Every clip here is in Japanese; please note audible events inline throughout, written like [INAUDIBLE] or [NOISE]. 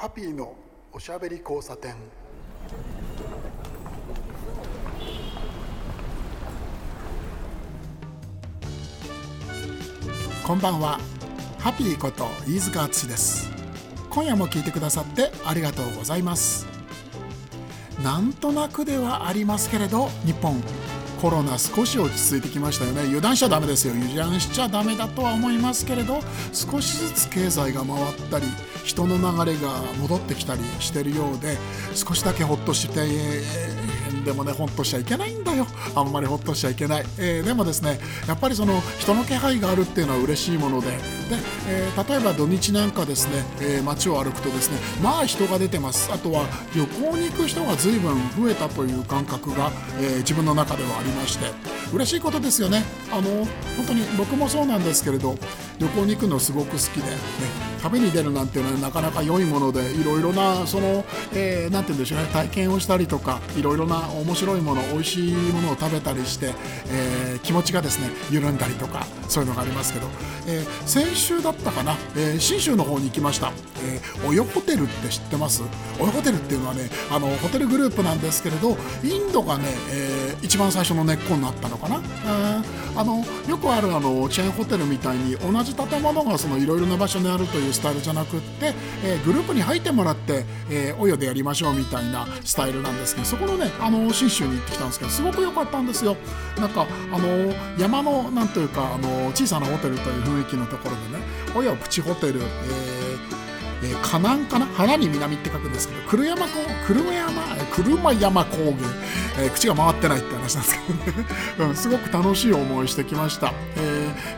ハピーのおしゃべり交差点。こんばんは。ハピーこと飯塚敦です。今夜も聞いてくださってありがとうございます。なんとなくではありますけれど日本コロナ少し落ち着いてきましたよね。油断しちゃダメですよ。油断しちゃダメだとは思いますけれど少しずつ経済が回ったり人の流れが戻ってきたりしてるようで少しだけほっとしてでもねほっとしちゃいけないんだよ。あんまりほっとしちゃいけない、えー、でもですねやっぱりその人の気配があるっていうのは嬉しいものでで、えー、例えば土日なんかですね、えー、街を歩くとですねまあ人が出てます。あとは旅行に行く人が随分増えたという感覚が、え自分の中ではありまして。嬉しいことですよね。あの本当に僕もそうなんですけれど旅行に行くのすごく好きで、ね、旅に出るなんていうのはなかなか良いものでいろいろなその、えー、て言うんでしょうね体験をしたりとかいろいろな面白いもの美味しいものを食べたりして、えー、気持ちがですね緩んだりとかそういうのがありますけど、えー、先週だったかな、えー、信州の方に行きました、えー、およホテルって知ってます？およホテルっていうのはねあのホテルグループなんですけれどインドがね、えー、一番最初の根っこになったの。かな、えー、あのよくあるあのチェーンホテルみたいに同じ建物がいろいろな場所にあるというスタイルじゃなくって、えー、グループに入ってもらって、えー、およでやりましょうみたいなスタイルなんですけどそこのねあの信州に行ってきたんですけどすごく良かったんですよ。なんかあの山のなんというかあの小さなホテルという雰囲気のところでねおよプチホテル、えーえー、河南かな花に南って書くんですけど車山車山車山高原、えー、口が回ってないって話なんですけどね、[LAUGHS] うん、すごく楽しい思いしてきました、え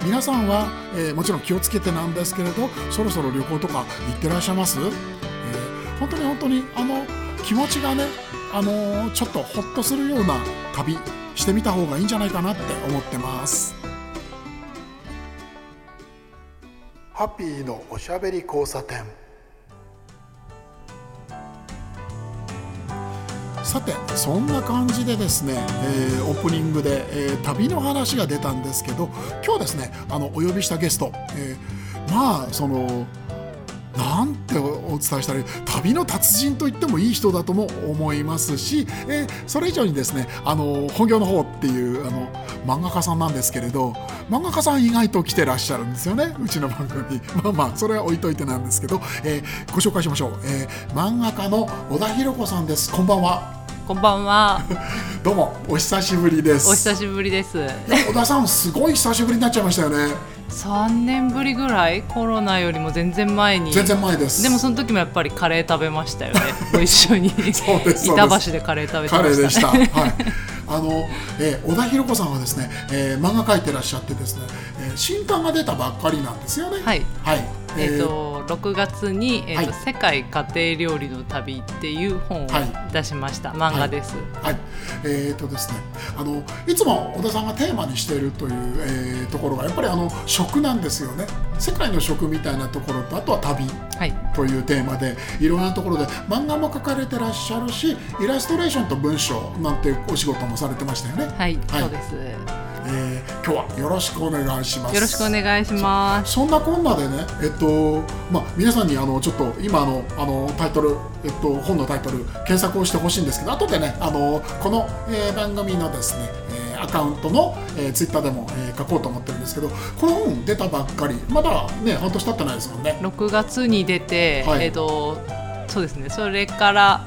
ー、皆さんは、えー、もちろん気をつけてなんですけれどそろそろ旅行とか行ってらっしゃいます、えー、本当に本当にあの気持ちがねあの、ちょっとほっとするような旅してみた方がいいんじゃないかなって思ってます。ハッピーのおしゃべり交差点。さてそんな感じでですね、えー、オープニングで、えー、旅の話が出たんですけど今日ですねあのお呼びしたゲスト、えー、まあそのなんてお伝えしたら旅の達人と言ってもいい人だとも思いますし、えー、それ以上にですねあの本業の方っていうあの漫画家さんなんですけれど漫画家さん意外と来てらっしゃるんですよねうちの番組。[LAUGHS] まあまあそれは置いといてなんですけど、えー、ご紹介しましょう、えー、漫画家の小田博子さんです。こんばんは。こんばんは。[LAUGHS] どうもお久しぶりです。お久しぶりです。小田さんすごい久しぶりになっちゃいましたよね。三年ぶりぐらい？コロナよりも全然前に。全然前です。でもその時もやっぱりカレー食べましたよね。[LAUGHS] ご一緒に。そうです板橋でカレー食べてました、ね、カレーでした。はい。あの、えー、小田博子さんはですね、えー、漫画描いてらっしゃってですね、えー、新刊が出たばっかりなんですよね。はい、はいえーと、6月に、えーと、はい、世界家庭料理の旅」っていう本を出しました、はい、漫画です。はい、はい、えーとですね、あのいつも小田さんがテーマにしているという、えー、ところがやっぱりあの食なんですよね。世界の食みたいなところとあとは旅というテーマで、はい、いろんなところで漫画も描かれてらっしゃるしイラストレーションと文章なんてお仕事もされてましたよね。はい、そうですえー、今日はよろしくお願いします。よろしくお願いします。そんなこんなでねえっとまあ皆さんにあのちょっと今のあのタイトルえっと本のタイトル検索をしてほしいんですけど後でねあのこの、えー、番組のですね、えー、アカウントの、えー、ツイッターでも、えー、書こうと思ってるんですけどこの本出たばっかりまだね半年経ってないですもんね。6月に出て、はい、えっ、とそうですね。それから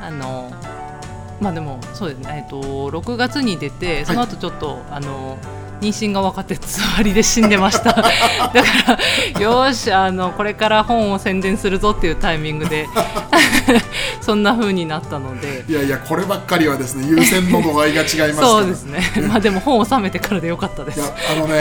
あのまあでもそうですね、えっと、6月に出てその後ちょっと、はい、あの妊娠が分かってつわりで死んでました。[LAUGHS] だからよしあのこれから本を宣伝するぞっていうタイミングで [LAUGHS] そんな風になったので。いやいやこればっかりはですね優先の度合いが違いますそうですね。まあでも本を収めてからでよかったです。いやあのね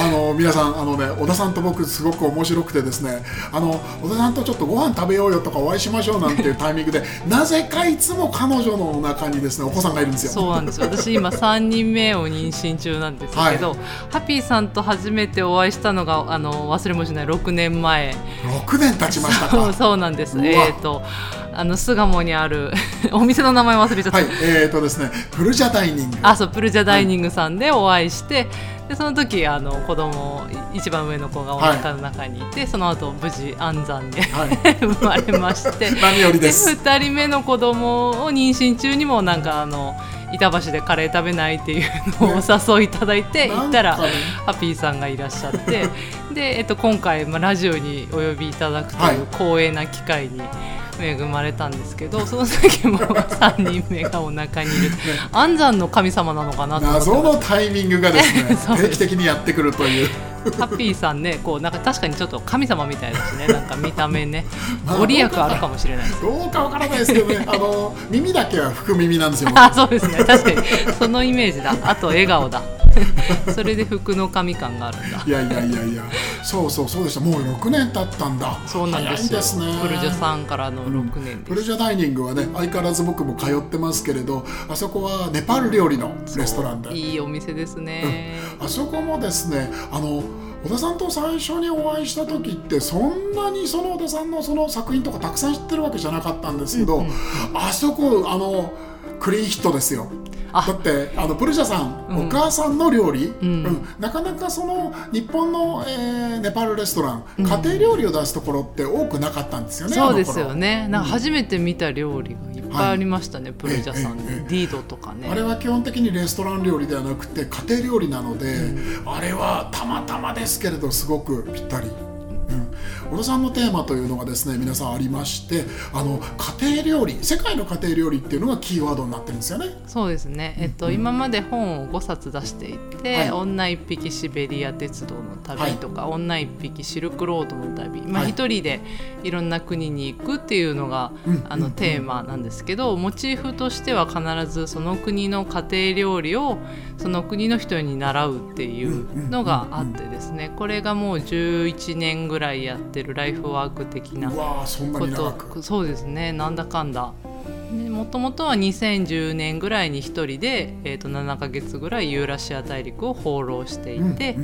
あの皆さんあのね小田さんと僕すごく面白くてですねあの小田さんとちょっとご飯食べようよとかお会いしましょうなんていうタイミングで [LAUGHS] なぜかいつも彼女の中にですねお子さんがいるんですよ。そうなんです私今3人目を妊娠中なんですけど、はいど、ハッピーさんと初めてお会いしたのがあの忘れもしない6年前。6年経ちましたそうそうなんです。えっ、ー、とあの巣鴨にある [LAUGHS] お店の名前忘れちゃった、はい、えっ、ー、とですねプルジャダイニング。あそうプルジャダイニングさんでお会いして、はいでその時あの子供一番上の子がお腹の中にいて、はい、その後無事安産で、はい、[LAUGHS] 生まれまして。[LAUGHS] 何よりです。で2人目の子供を妊娠中にもなんかあの板橋でカレー食べないっていうのをお誘いいただいて、ね、行ったら、ね、ハッピーさんがいらっしゃって。[LAUGHS] で、えっと、今回、まあ、ラジオにお呼びいただくという光栄な機会に。恵まれたんですけどその時も [LAUGHS] 3人目がお腹にいる、ね、安産の神様なのかなと謎のタイミングがですね [LAUGHS] 定期的にやってくるという。ハッピーさんねこうなんか確かにちょっと神様みたいだしねなんか見た目ねご利益あるかもしれないどうかわからないですけどね。[LAUGHS] あの耳だけは福耳なんですよ。あそうですね。確かに。そのイメージだ。あと笑顔だ [LAUGHS] それで服の神感があるんだ。いやいやいやいや。そうそうそうでした。もう6年経ったんだ。そうなんですですね。プルジャさんからの6年、うん、プルジャダイニングはね相変わらず僕も通ってますけれどあそこはネパール料理のレストランで。いいお店ですね、うん、あそこもですねあの小田さんと最初にお会いした時ってそんなにその小田さんのその作品とかたくさん知ってるわけじゃなかったんですけど、うんうん、あそこあのクリーンヒットですよだってあのプルジャさん、うん、お母さんの料理、うん、うん、なかなかその日本の、えー、ネパールレストラン、家庭料理を出すところって多くなかったんですよねそうですよね。なんか初めて見た料理がいっぱいありましたね、はい、プルジャさん、えええ、ディードとかね。あれは基本的にレストラン料理ではなくて家庭料理。なので、あれはたまたまですけれどすごくぴったり。小野さんのテーマというのがですね皆さんありましてあの家庭料理世界の家庭料理っていうのがキーワードになってるんですよね。そうですね、えっと、うん、今まで本を5冊出していて「はい、女一匹シベリア鉄道の旅」とか、はい、女一匹シルクロードの旅」まあ、一人でいろんな国に行くっていうのが、はい、あのテーマなんですけどモチーフとしては必ずその国の家庭料理をその国の人に習うっていうのがあってですねこれがもう11年ぐらいやってるライフワーク的なことそうですねなんだかんだ。もともとは2010年ぐらいに1人で、えー、と7か月ぐらいユーラシア大陸を放浪していて、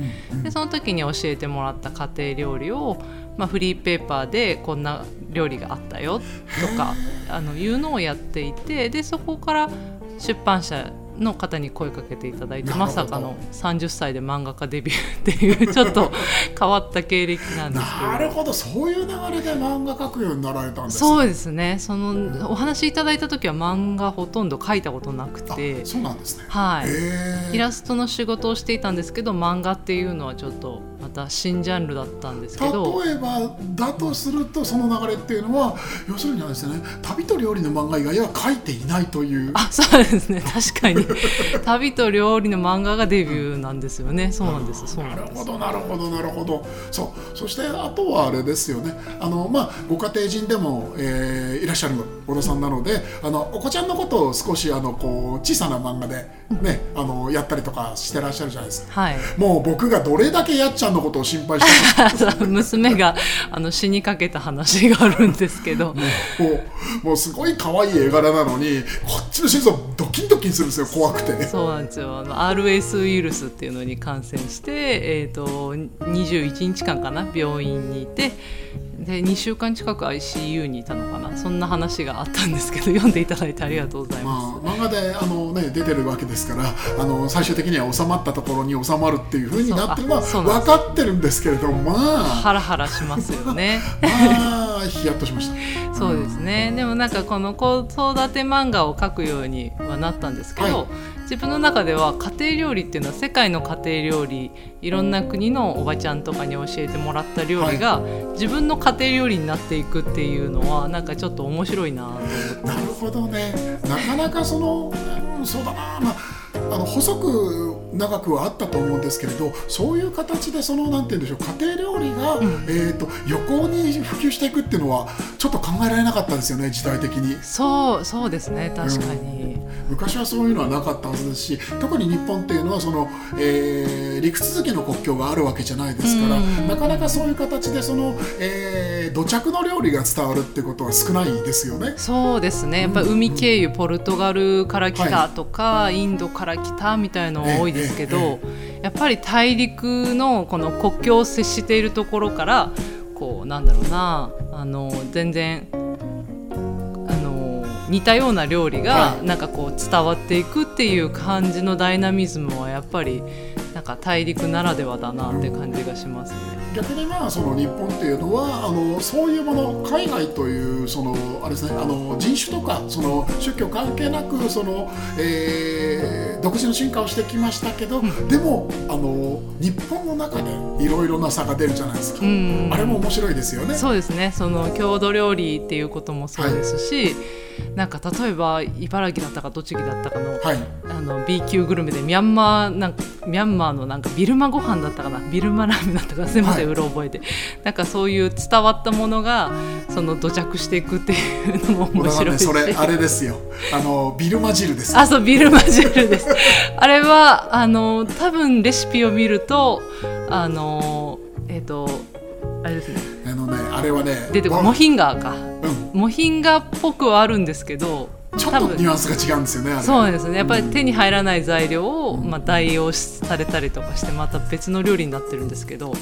でその時に教えてもらった家庭料理を、まあ、フリーペーパーでこんな料理があったよとか [LAUGHS] あのいうのをやっていてでそこから出版社の方に声かけていただいてまさかの30歳で漫画家デビューっていうちょっと変わった経歴なんですけど。なるほどそういう流れで漫画描くようになられたんですそうですね。そのお話いただいた時は漫画ほとんど描いたことなくて。そうなんですね。はい。イラストの仕事をしていたんですけど漫画っていうのはちょっとまた新ジャンルだったんですけど。例えばだとするとその流れっていうのは要するにですね。旅と料理の漫画以外は描いていないという。あそうですね。確かに [LAUGHS] 旅と料理の漫画がデビューなんですよね。そうなんです。そうなるほどなるほどなるほど。そう。そしてあとはあれですよね。あのまあご家庭人でも、えー、いらっしゃる小野さんなので、あのお子ちゃんのことを少しあのこう小さな漫画でね、あのやったりとかしてらっしゃるじゃないですか。はい。もう僕がどれだけやっちゃんのことを心配してた [LAUGHS] 娘があの死にかけた話があるんですけど。[LAUGHS] もうもうすごい可愛い絵柄なのにこっちの心臓ドキンドキンするんですよ怖くて。そうなんですよあの RS ウイルスっていうのに感染して、えーと、21日間かな病院にいてで2週間近く ICU にいたのかな。そんな話があったんですけど [LAUGHS] 読んでいただいてありがとうございます、まあ、漫画であの、ね、出てるわけですからあの最終的には収まったところに収まるっていうふうになってるのは分かってるんですけれどまあ。ハラハラしますよね。[LAUGHS] まあヒヤッとしました。そうですね、でもなんかこの子育て漫画を描くようにはなったんですけど、はい自分の中では家庭料理っていうのは世界の家庭料理いろんな国のおばちゃんとかに教えてもらった料理が、自分の家庭料理になっていくっていうのはなんかちょっと面白いなと思って。なるほどね。なかなかその、うん、そうだな、まあ、あの細く長くはあったと思うんですけれどそういう形でそのなんて言うんでしょう家庭料理が、うん、えーと、横に普及していくっていうのはちょっと考えられなかったですよね時代的に。そうそうですね確かに、うん、昔はそういうのはなかったはずですし特に日本っていうのはその、えー、陸続きの国境があるわけじゃないですから、うん、なかなかそういう形でその、えー、土着の料理が伝わるってことは少ないですよね。そうですね。やっぱ海経由ポルトガルから来たとか、はい、インドから来たみたいなの多いですですけど、やっぱり大陸のこの国境を接しているところからこうなんだろうなあの全然あの似たような料理がなんかこう伝わっていくっていう感じのダイナミズムはやっぱりなんか大陸ならではだなって感じがしますね。逆にまあその日本っていうのはあのそういうもの海外というそのあれですねあの人種とかその宗教関係なくその、えー、独自の進化をしてきましたけど、でもあの日本の中でいろいろな差が出るじゃないですか、あれも面白いですよね。そうですね。その郷土料理っていうこともそうですし、はいなんか例えば茨城だったか栃木だったかの,、はい、あの B 級グルメでミャンマーなんかミャンマーのなんかビルマご飯だったかな？ビルマラーメンだったかすみません、はい、うろ覚えて。なんかそういう伝わったものがその土着していくっていうのも面白いし、ね、それあれですよ。あのビルマ汁ですあそうビルマ汁です。[LAUGHS] あれはあの多分レシピを見るとあのえっ、ー、とあれですね。あのねあれはね出てこモヒンガーか、うん、モヒンガーっぽくはあるんですけどちょっとニュアンスが違うんですよねそうですね。やっぱり手に入らない材料を、まあ、代用されたりとかしてまた別の料理になってるんですけど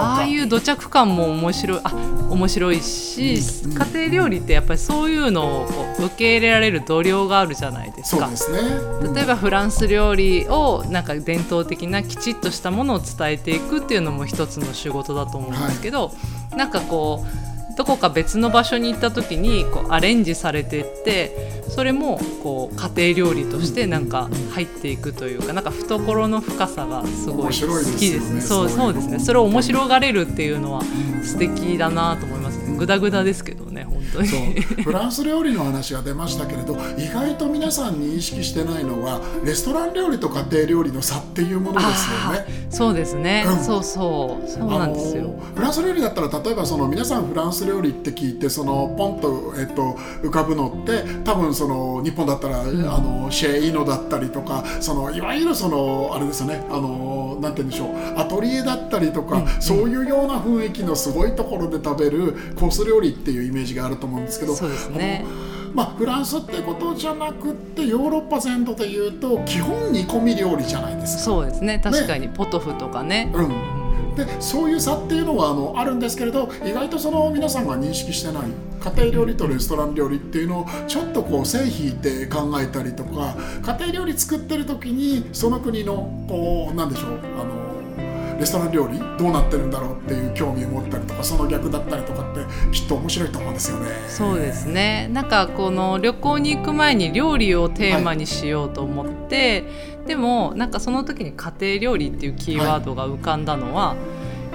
ああいう土着感も面白いあ面白いし、うん、家庭料理ってやっぱりそういうのを受け入れられる度量があるじゃないですか。すね。うん、例えばフランス料理をなんか伝統的なきちっとしたものを伝えていくっていうのも一つの仕事だと思うんですけど、はい、なんかこうどこか別の場所に行った時にこうアレンジされてってそれもこう家庭料理としてなんか入っていくというかなんか懐の深さがすごい好きですね。そうそうですねそれを面白がれるっていうのは素敵だなと思いますね。ぐだぐだですけどね本当に。フランス料理の話が出ましたけれど意外と皆さんに意識してないのはレストラン料理と家庭料理の差っていうものですよね。そうですね、うん、そうそう。そうなんですよ。フランス料理だったら例えばその皆さんフランス料理って聞いてそのポンと,、えっと浮かぶのって多分その日本だったら、うん、あのシェーイノだったりとかそのいわゆるそのあれですよね。あのなんて言うんでしょう。アトリエだったりとか、うん、そういうような雰囲気のすごいところで食べるコース料理っていうイメージがあると思うんですけど。そうですね。まあ、フランスってことじゃなくてヨーロッパ全土でいうと基本煮込み料理じゃないですか。そうですね。確かに、ね、ポトフとかね、うん、でそういう差っていうのはあのあるんですけれど意外とその皆さんが認識してない家庭料理とレストラン料理っていうのをちょっとこう線引いて考えたりとか家庭料理作ってる時にその国のこうなんでしょうあのレストラン料理どうなってるんだろうっていう興味を持ったりとかその逆だったりとかってきっと面白いと思うんですよね。そうですねなんかこの旅行に行く前に料理をテーマにしようと思って、はい、でもなんかその時に家庭料理っていうキーワードが浮かんだのは、はい、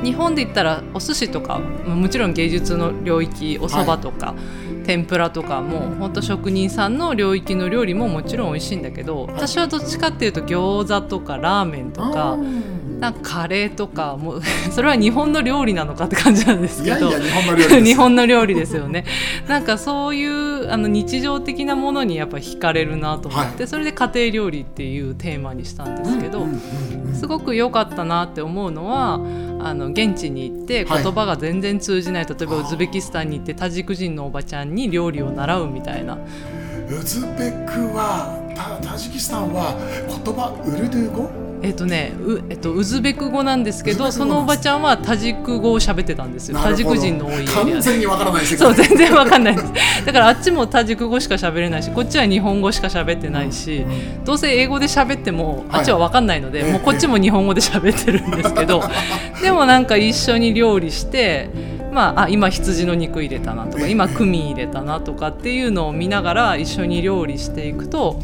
日本で言ったらお寿司とかもちろん芸術の領域お蕎麦とか、はい、天ぷらとかも本当職人さんの領域の料理ももちろん美味しいんだけど私はどっちかっていうと餃子とかラーメンとか。なんかカレーとかもう [LAUGHS] それは日本の料理なのかって感じなんですけど日本の料理です。[LAUGHS] よね。なんかそういうあの日常的なものにやっぱ惹かれるなと思って、はい、それで家庭料理っていうテーマにしたんですけど、すごく良かったなって思うのはあの現地に行って言葉が全然通じない、はい、例えばウズベキスタンに行ってタジク人のおばちゃんに料理を習うみたいな。ウズベクはタジキスタンは言葉ウルドゥー語？えっ、とねう、えっと、ウズベク語なんですけどそのおばちゃんはタジク語を喋ってたんですよ。タジク人の多いエリア完全にわからないそう全然わかんないです。だからあっちもタジク語しか喋れないしこっちは日本語しか喋ってないし、どうせ英語で喋ってもあっちはわかんないので、はい、もうこっちも日本語で喋ってるんですけど [LAUGHS] でもなんか一緒に料理してまあ、あ今羊の肉入れたなとか [LAUGHS] 今クミン入れたなとかっていうのを見ながら一緒に料理していくと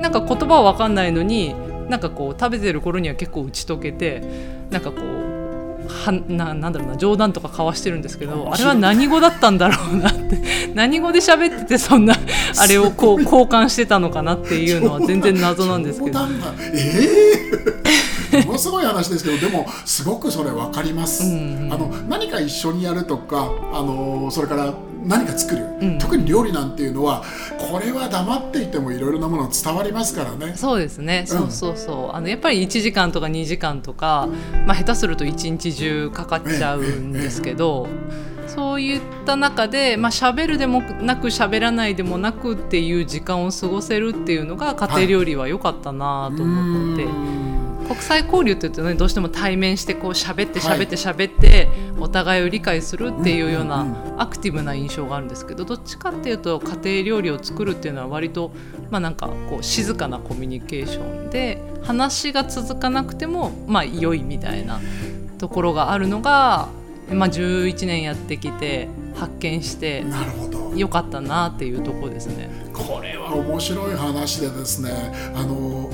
なんか言葉は分かんないのになんかこう食べてる頃には結構打ち解けてなんかこうはななんだろうな冗談とか交わしてるんですけどあれは何語だったんだろうなって [LAUGHS] 何語で喋っててそんな [LAUGHS] あれをこう交換してたのかなっていうのは全然謎なんですけど。えー、ものすごい話ですけどでもすごくそれ分かります。うんうん、あの何か一緒にやるとかあのそれから何か作る、うん、特に料理なんていうのはこれは黙っていてもいろいろなもの伝わりますからね。そうですね、うん、そうそうそう。あのやっぱり1時間とか2時間とか、まあ、下手すると1日中かかっちゃうんですけど、そういった中で、まあ喋るでもなく喋らないでもなくっていう時間を過ごせるっていうのが家庭料理は良かったなと思って。はい国際交流って言うとねどうしても対面してこう喋って喋って喋ってお互いを理解するっていうようなアクティブな印象があるんですけどどっちかっていうと家庭料理を作るっていうのは割とまあなんかこう静かなコミュニケーションで話が続かなくてもまあ良いみたいなところがあるのが、まあ、11年やってきて発見してなるほど。よかったなっていうところですね。これは面白い話でですねあの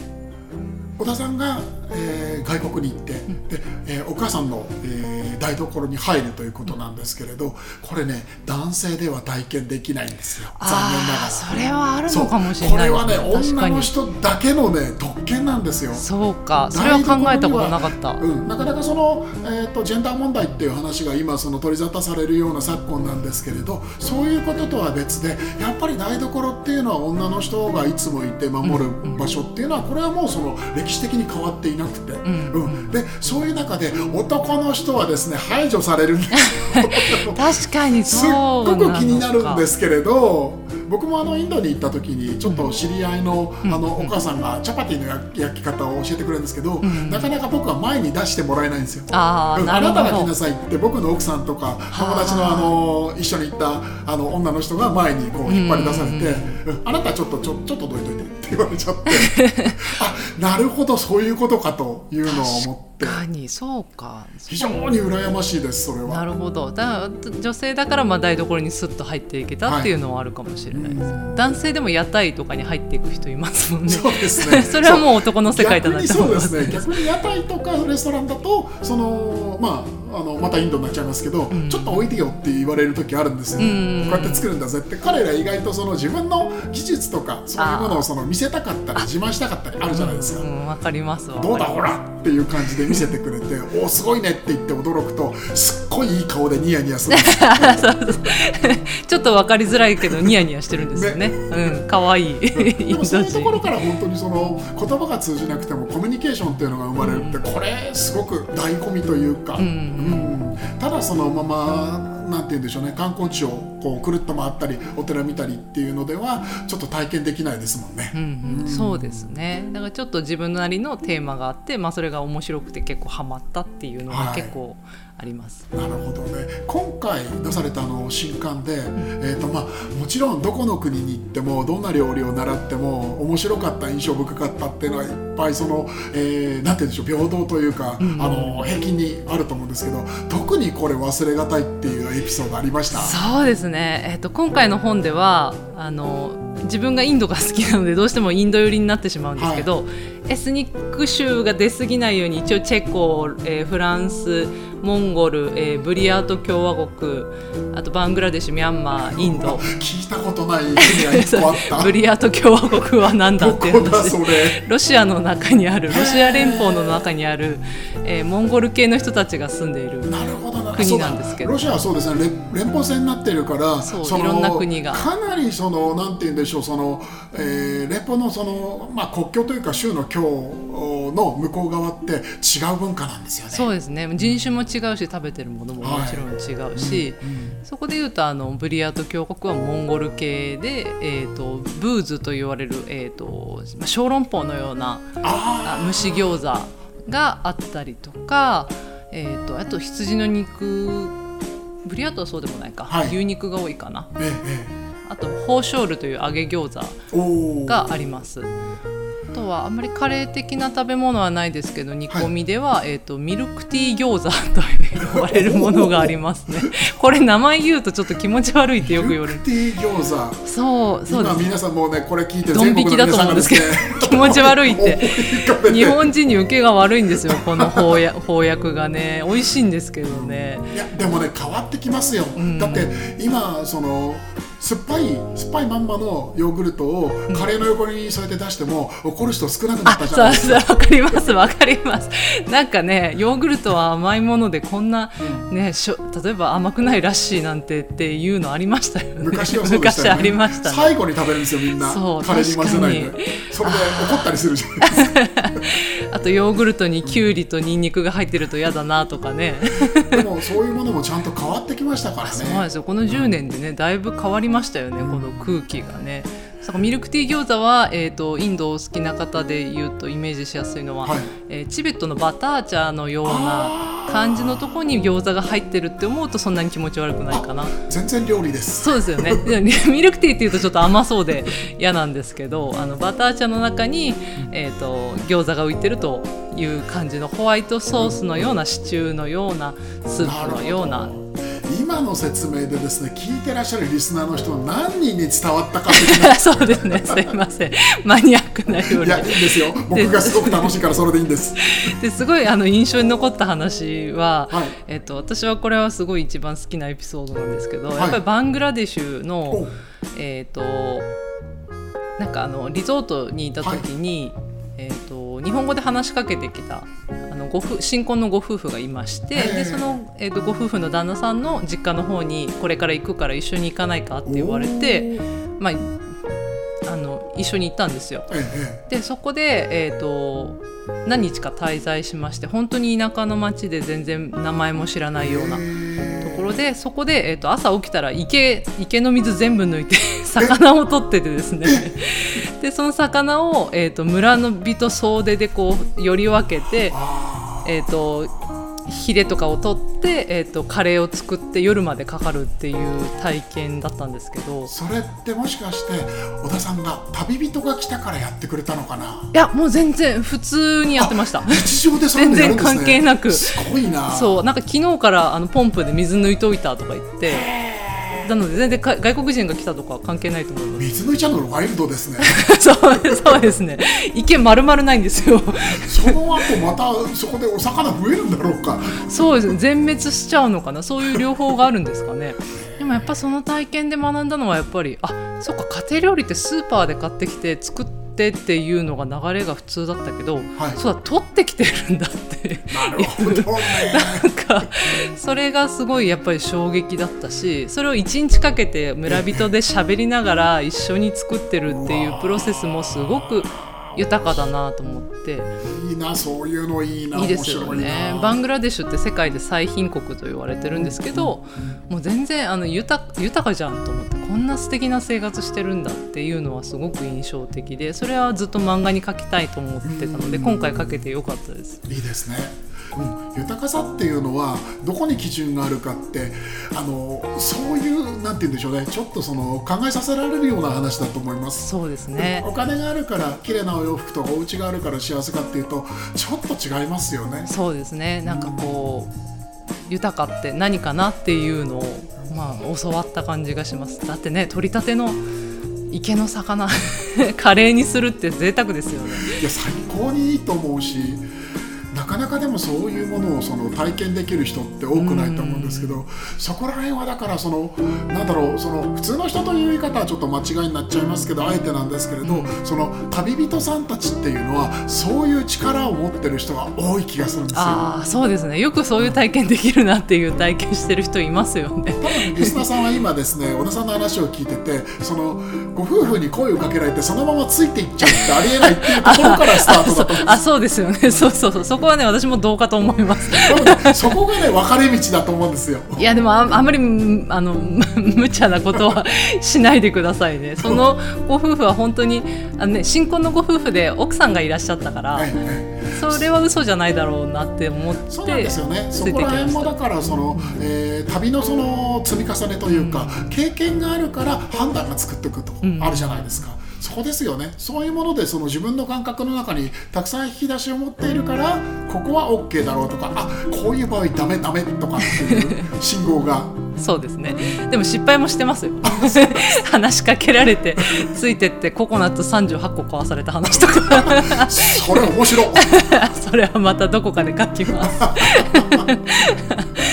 小田さんが、えー、外国に行って、うん、でえー、お母さんの、えー、台所に入るということなんですけれど、これね男性では体験できないんですよ。残念ながら。それはあるのかもしれない、ね、これはね女の人だけのね特権なんですよ。そうか。それは考えたことなかった、うん、なかなかその、えーと、ジェンダー問題っていう話が今その取り沙汰されるような昨今なんですけれどそういうこととは別でやっぱり台所っていうのは女の人がいつもいて守る場所っていうのは、これはもうその歴史的に変わっていなくて、うん、うん、でそういう中で男の人はですね排除されるんです [LAUGHS] 確かにすっごく気になるんですけれど僕もあのインドに行った時にちょっと知り合いの,、あのお母さんがチャパティの焼き方を教えてくれるんですけど、なかなか僕は前に出してもらえないんですよ。あ,、ななたが来なさいって僕の奥さんとか友達のあの一緒に行ったあの女の人が前にこう引っ張り出されて、あなたちょっとちょちょっとどいといてって言われちゃって。[LAUGHS] あなるほどそういうことかというのを思って。確かにそうか。非常に羨ましいですそれは。なるほど。だ女性だからまあ台所にスッと入っていけたっていうのはあるかもしれないです、はい、男性でも屋台とかに入っていく人いますもんね。そうですね。[LAUGHS] それはもう男の世界だなって思います。そうですね。逆に屋台とかレストランだとそのまああのまたインドになっちゃいますけど、うん、ちょっと置いてよって言われる時あるんですよ、うん、こうやって作るんだぜって。彼ら意外とその自分の技術とかそういうものをその見せたかったり自慢したかったりあるじゃないですか。わ、うん、かりますどうだほらっていう感じで見せてくれて [LAUGHS] おおすごいねって言って驚くとすっごいいい顔でニヤニヤする [LAUGHS] ちょっと分かりづらいけどニヤニヤしてるんですよね。ね。うん。可愛い。いでも [LAUGHS] そういうところから本当にその言葉が通じなくてもコミュニケーションっていうのが生まれるって、これすごく醍醐味というか。うん、うん。ただそのままなんて言うんでしょうね。観光地をこうくるっと回ったりお寺見たりっていうのではちょっと体験できないですもんね。うんうん、そうですね。だからちょっと自分なりのテーマがあって、まあ、それが面白くて結構ハマったっていうのが結構、はいあります。なるほどね。今回出されたあの新刊で、えーとまあ、もちろんどこの国に行ってもどんな料理を習っても面白かった印象深かったっていうのはいっぱいその、えー、なんて言うんでしょう平等というか、うん、あの平均にあると思うんですけど特にこれ忘れがたいっていうエピソードありました？そうですね、えーと、今回の本ではあの自分がインドが好きなのでどうしてもインド寄りになってしまうんですけど、はい、エスニック州が出過ぎないように一応チェコ、えー、フランスモンゴル、えー、ブリヤート共和国あとバングラデシュミャンマーインド。聞いたことない国 [LAUGHS] ブリヤート共和国は何だっていう話ロシアの中にあるロシア連邦の中にある、えー、モンゴル系の人たちが住んでいる国なんですけどロシアはそうですね。連邦制になってるからそういろんな国が。かなりそのなんて言うんでしょうその、えー、連邦のその、まあ、国境というか州の境の向こう側って違う文化なんですよね。そうですね。人種も違うし食べてるものももちろん違うし、はいうんうん、そこでいうとあのブリヤート峡谷はモンゴル系で、えーと、ブーズと言われる、えーと、小籠包のような蒸し餃子があったりとか、えーと、あと羊の肉ブリヤートはそうでもないか、はい、牛肉が多いかな。ええあとホーショールという揚げ餃子があります。とはあんまりカレー的な食べ物はないですけど煮込みでは、はい、えーと、ミルクティー餃子と呼ばれるものがありますね。[LAUGHS] これ名前言うとちょっと気持ち悪いってよく言われる。ミルクティー餃子。そうそうです。皆さんもねこれ聞いてドン引きだと思うんですけど。[LAUGHS] 気持ち悪いって。日本人に受けが悪いんですよこの翻訳翻訳がね。美味しいんですけどね。いやでもね変わってきますよ、うん、だって今その酸っぱい酸っぱいまんまのヨーグルトをカレーの横に添えて出しても怒る人少なくなったじゃないですか。わかりますわかります。なんかねヨーグルトは甘いものでこんな、ねしょ例えば甘くないラッシーなんてっていうのありましたよね。昔はそうでした、ね、昔ありました、ね、最後に食べるんですよみんな。そうカレーに混ぜないで。それで怒ったりするじゃないですか。[LAUGHS] とヨーグルトにきゅうりとニンニクが入ってると嫌だなとかね。でもそういうものもちゃんと変わってきましたからね。そうですよこの10年でねだいぶ変わりましたよね、この空気がね。ミルクティー餃子は、えーと、インドを好きな方で言うとイメージしやすいのは、はい、えー、チベットのバターチャーのような感じのところに餃子が入ってるって思うとそんなに気持ち悪くないかな。全然料理です。そうですよね。[LAUGHS] ミルクティーっていうとちょっと甘そうで嫌なんですけどあのバターチャーの中に、えーと、餃子が浮いてるという感じのホワイトソースのようなシチューのようなスープのような今の説明でですね聞いてらっしゃるリスナーの人何人に伝わったか [LAUGHS] そうですね。すいません。マニアックな料理いやいいんですよ。僕がすごく楽しいからそれでいいんです。[LAUGHS] ですごいあの印象に残った話は、はい、えっと、私はこれはすごい一番好きなエピソードなんですけど、はい、やっぱりバングラデシュのえっ、となんかあのリゾートにいた時に、はい。えーと、日本語で話しかけてきたご新婚のご夫婦がいましてでその、えーと、ご夫婦の旦那さんの実家の方にこれから行くから一緒に行かないかって言われて、まあ、あの一緒に行ったんですよ。でそこで、えーと何日か滞在しまして本当に田舎の町で全然名前も知らないような。ところでそこで、えーと、朝起きたら池池の水全部抜いて [LAUGHS] 魚を取っててですね。[LAUGHS] でその魚を、えーと、村の人総出でこうより分けて、えーとヒレとかを取って、えーと、カレーを作って夜までかかるっていう体験だったんですけど。それってもしかして小田さんが旅人が来たからやってくれたのかな？いやもう全然普通にやってました。日常でそれ、ね、全然関係なく。すごいな。そうなんか昨日からあのポンプで水抜いといたとか言ってなので全然外国人が来たとか関係ないと思います。水抜いちゃうのワイルドですね。[LAUGHS] そうそうですね。池丸々ないんですよ。その後またそこでお魚増えるんだろうか。そうです。ね全滅しちゃうのかな。そういう両方があるんですかね。[LAUGHS] でもやっぱその体験で学んだのはやっぱりあそっか家庭料理ってスーパーで買ってきて作ってってっていうのが流れが普通だったけど、はい、そうだ取ってきてるんだって。なるほど、ね、なんかそれがすごいやっぱり衝撃だったしそれを1日かけて村人で喋りながら一緒に作ってるっていうプロセスもすごく豊かだなと思って。いいなそういうのいいないいですよね。バングラデシュって世界で最貧国と言われてるんですけど、うん、もう全然あの豊豊かじゃんと思ってこんな素敵な生活してるんだっていうのはすごく印象的でそれはずっと漫画に描きたいと思ってたので、今回描けてよかったです。いいですねうん、豊かさっていうのはどこに基準があるかってあのそういうなんて言うんでしょうねちょっとその考えさせられるような話だと思います。そうですね。お金があるから綺麗なお洋服とお家があるから幸せかっていうとちょっと違いますよね。そうですね。なんかこう、うん、豊かって何かなっていうのをまあ教わった感じがします。だってね取り立ての池の魚 [LAUGHS] カレーにするって贅沢ですよね。いや最高にいいと思うしなかなかでもそういうものをその体験できる人って多くないと思うんですけどそこら辺はだからそのなんだろうその普通の人という言い方はちょっと間違いになっちゃいますけどあえてなんですけれどその旅人さんたちっていうのはそういう力を持ってる人が多い気がするんですよ。あそうですね。よくそういう体験できるなっていう体験してる人いますよね。多分リスナーさんは今ですね小田さんの話を聞いててそのご夫婦に声をかけられてそのままついていっちゃうってありえないっていうところからスタートだと思あそうですよね。そうそうそう。そこはね私もどうかと思います。そこがね分かれ道だと思うんですよ。[LAUGHS] いやでもああんまりあの [LAUGHS] 無茶なことはしないでくださいね。そのご夫婦は本当にあの、ね、新婚のご夫婦で奥さんがいらっしゃったから、それは嘘じゃないだろうなって思ってそうなんですよね。そこら辺もだからその、えー、旅のその積み重ねというか、うん、経験があるから判断が作っていくと、あるじゃないですか。そこですよね。そういうものでその自分の感覚の中にたくさん引き出しを持っているからここは OK だろうとかあこういう場合ダメダメとかっていう [LAUGHS] 信号が。そうですね。でも失敗もしてますよ。話しかけられてついてってココナッツ38個壊された話とか。それ面白 [LAUGHS] それはまたどこかで書きます [LAUGHS]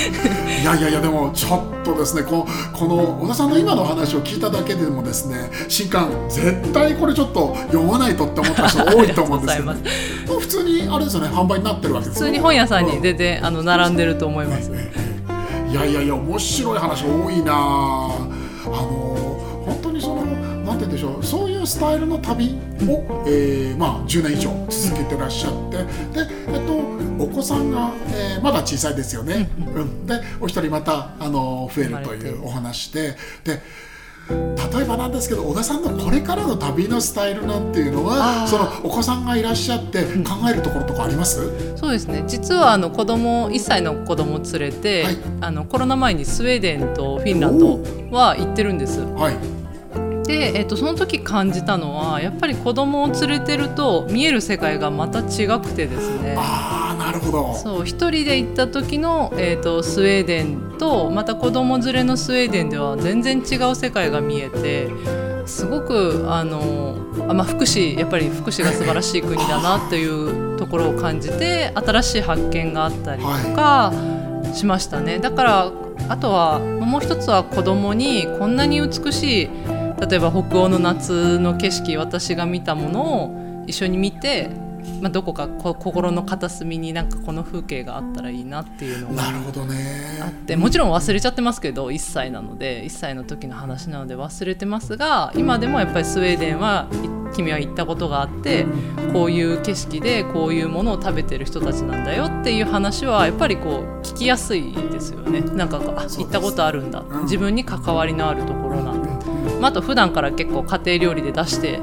いやいやいやでもちょっとですねこのこの小田さんの今の話を聞いただけでもですね新刊絶対これちょっと読まないとって思った人多いと思うんですけど [LAUGHS] 普通にあれですよね販売になってるわけです普通に本屋さんに全然、あの並んでると思います、いやいやいや面白い話多いな。あの言うんでしょ。うそういうスタイルの旅を、えー、まあ、10年以上続けてらっしゃって。で、えっと、お子さんが、えー、まだ小さいですよね、うん、でお一人またあの増えるというお話で。で例えばなんですけど小田さんのこれからの旅のスタイルなんていうのはそのお子さんがいらっしゃって考えるところとかあります、うん、そうですね。実はあの子供1歳の子供を連れて、はい、あのコロナ前にスウェーデンとフィンランドは行ってるんです。はいで、えーと、その時感じたのはやっぱり子供を連れてると見える世界がまた違くてですねあなるほどそう一人で行った時の、えーと、スウェーデンとまた子供連れのスウェーデンでは全然違う世界が見えてすごくあのあ、まあ、福祉やっぱり福祉が素晴らしい国だなというところを感じて新しい発見があったりとかしましたね。だからあとはもう一つは子供にこんなに美しい例えば北欧の夏の景色私が見たものを一緒に見て、まあ、どこか心の片隅になんかこの風景があったらいいなっていうのがあってもちろん忘れちゃってますけど1歳なので1歳の時の話なので忘れてますが今でもやっぱりスウェーデンは君は行ったことがあってこういう景色でこういうものを食べてる人たちなんだよっていう話はやっぱりこう聞きやすいですよね。なんかあ行ったことあるんだ。自分に関わりのあるところなんだまあ、あと普段から結構家庭料理で出して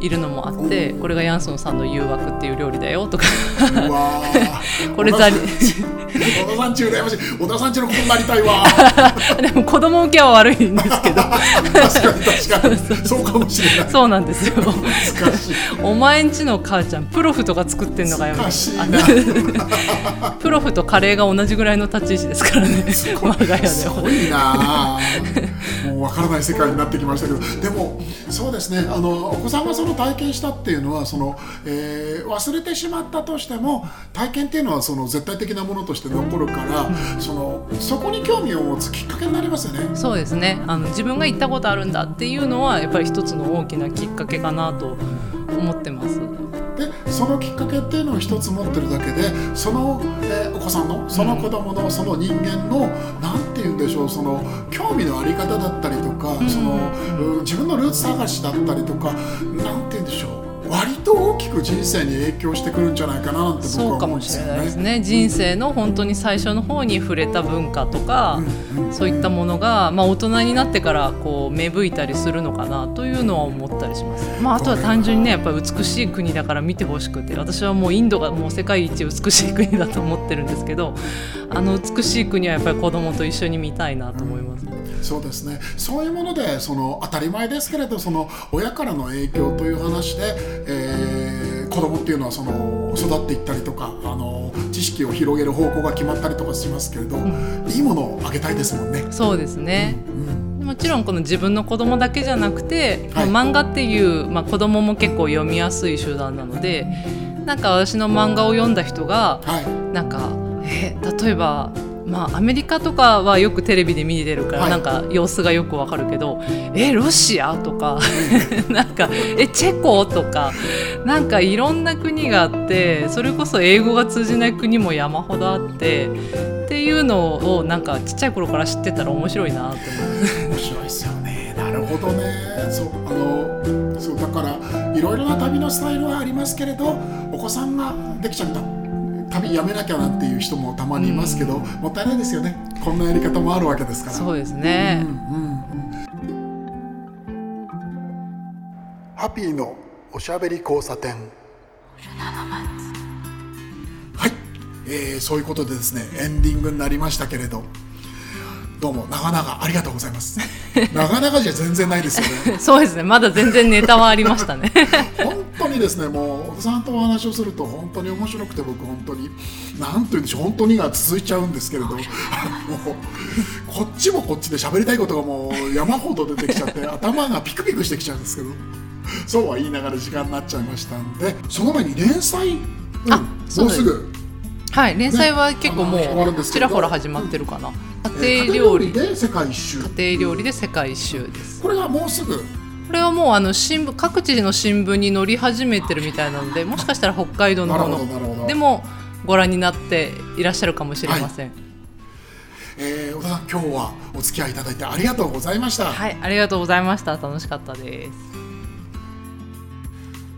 いるのもあってこれがヤンソンさんの誘惑っていう料理だよとか。[LAUGHS] これザリ [LAUGHS] 小田さんち羨ましい。小田さんちの子になりたいわ。[LAUGHS] でも子供受けは悪いんですけど。確かに確かに。そうかもしれない。そうなんですよ。お前んちの母ちゃんプロフとか作ってんのかよ。プロフとカレーが同じぐらいの立ち位置ですからね。我が家では。すごいな。もう分からない世界になってきましたけど。でもそうですね。あのお子さんがその体験したっていうのはその、えー、忘れてしまったとしても体験っていうのはその絶対的なものとして残るから、うん、そのそこに興味を持つきっかけになりますよね。そうですねあの自分が行ったことあるんだっていうのはやっぱり一つの大きなきっかけかなと思ってます。でそのきっかけっていうのを一つ持ってるだけでその、えー、お子さんのその子供のその人間の何て言うんでしょうその興味のあり方だったりとか、その自分のルーツ探しだったりとか何て言うんでしょう割と大きく人生に影響してくるんじゃないかなって僕は思うんですよね。そうかもしれないですね人生の本当に最初の方に触れた文化とか、そういったものが、まあ、大人になってからこう芽吹いたりするのかなというのは思ったりします。まあ、あとは単純にねやっぱり美しい国だから見てほしくて私はもうインドがもう世界一美しい国だと思ってるんですけどあの美しい国はやっぱり子供と一緒に見たいなと思います。うんそうですねそういうものでその当たり前ですけれどその親からの影響という話で、えー、子供っていうのはその育っていったりとかあの知識を広げる方向が決まったりとかしますけれど、うん、いいものをあげたいですもんね。そうですね、うんもちろんこの自分の子供だけじゃなくて、はい、まあ、漫画っていう、まあ、子供も結構読みやすい手段なのでなんか私の漫画を読んだ人が、はい、なんかえ例えばまあ、アメリカとかはよくテレビで見てるから、はい、なんか様子がよくわかるけど「えロシア?」とか [LAUGHS] なんか「えチェコ?」とかなんかいろんな国があってそれこそ英語が通じない国も山ほどあってっていうのをなんかちっちゃい頃から知ってたら面白いなと思って面白いですよねなるほどねそうあのそうだからいろいろな旅のスタイルはありますけれどお子さんができちゃった旅やめなきゃなんていう人もたまにいますけど、うん、もったいないですよね。こんなやり方もあるわけですから。そうですね、うんうん、ハッピーのおしゃべり交差点。はい、えー、そういうことでですねエンディングになりましたけれど。どうも長々ありがとうございます。[LAUGHS] 長々じゃ全然ないですよね。[LAUGHS] そうですね。まだ全然ネタはありましたね。[LAUGHS] 本当にですねもう小田さんとお話をすると本当に面白くて僕本当に何と言うんでしょう本当にが続いちゃうんですけれどもうこっちもこっちで喋りたいことがもう山ほど出てきちゃって [LAUGHS] 頭がピクピクしてきちゃうんですけどそうは言いながら時間になっちゃいましたんでその前に連載、うん、もうすぐ。はい連載は結構もうちらほら始まってるかな、家庭料理。で世界一周。家庭料理で世界一周です。これはもうすぐこれはもうあの新聞各地の新聞に載り始めてるみたいなのでもしかしたら北海道のもの。でもご覧になっていらっしゃるかもしれません、はい、えー、小田さん今日はお付き合いいただいてありがとうございました。はいありがとうございました。楽しかったで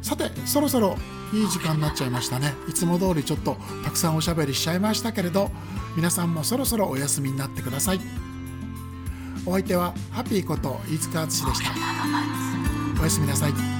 す。さてそろそろいい時間になっちゃいましたね。いつも通りちょっとたくさんおしゃべりしちゃいましたけれど皆さんもそろそろお休みになってくださいお相手はハッピーこと飯塚敦でした。おやすみなさい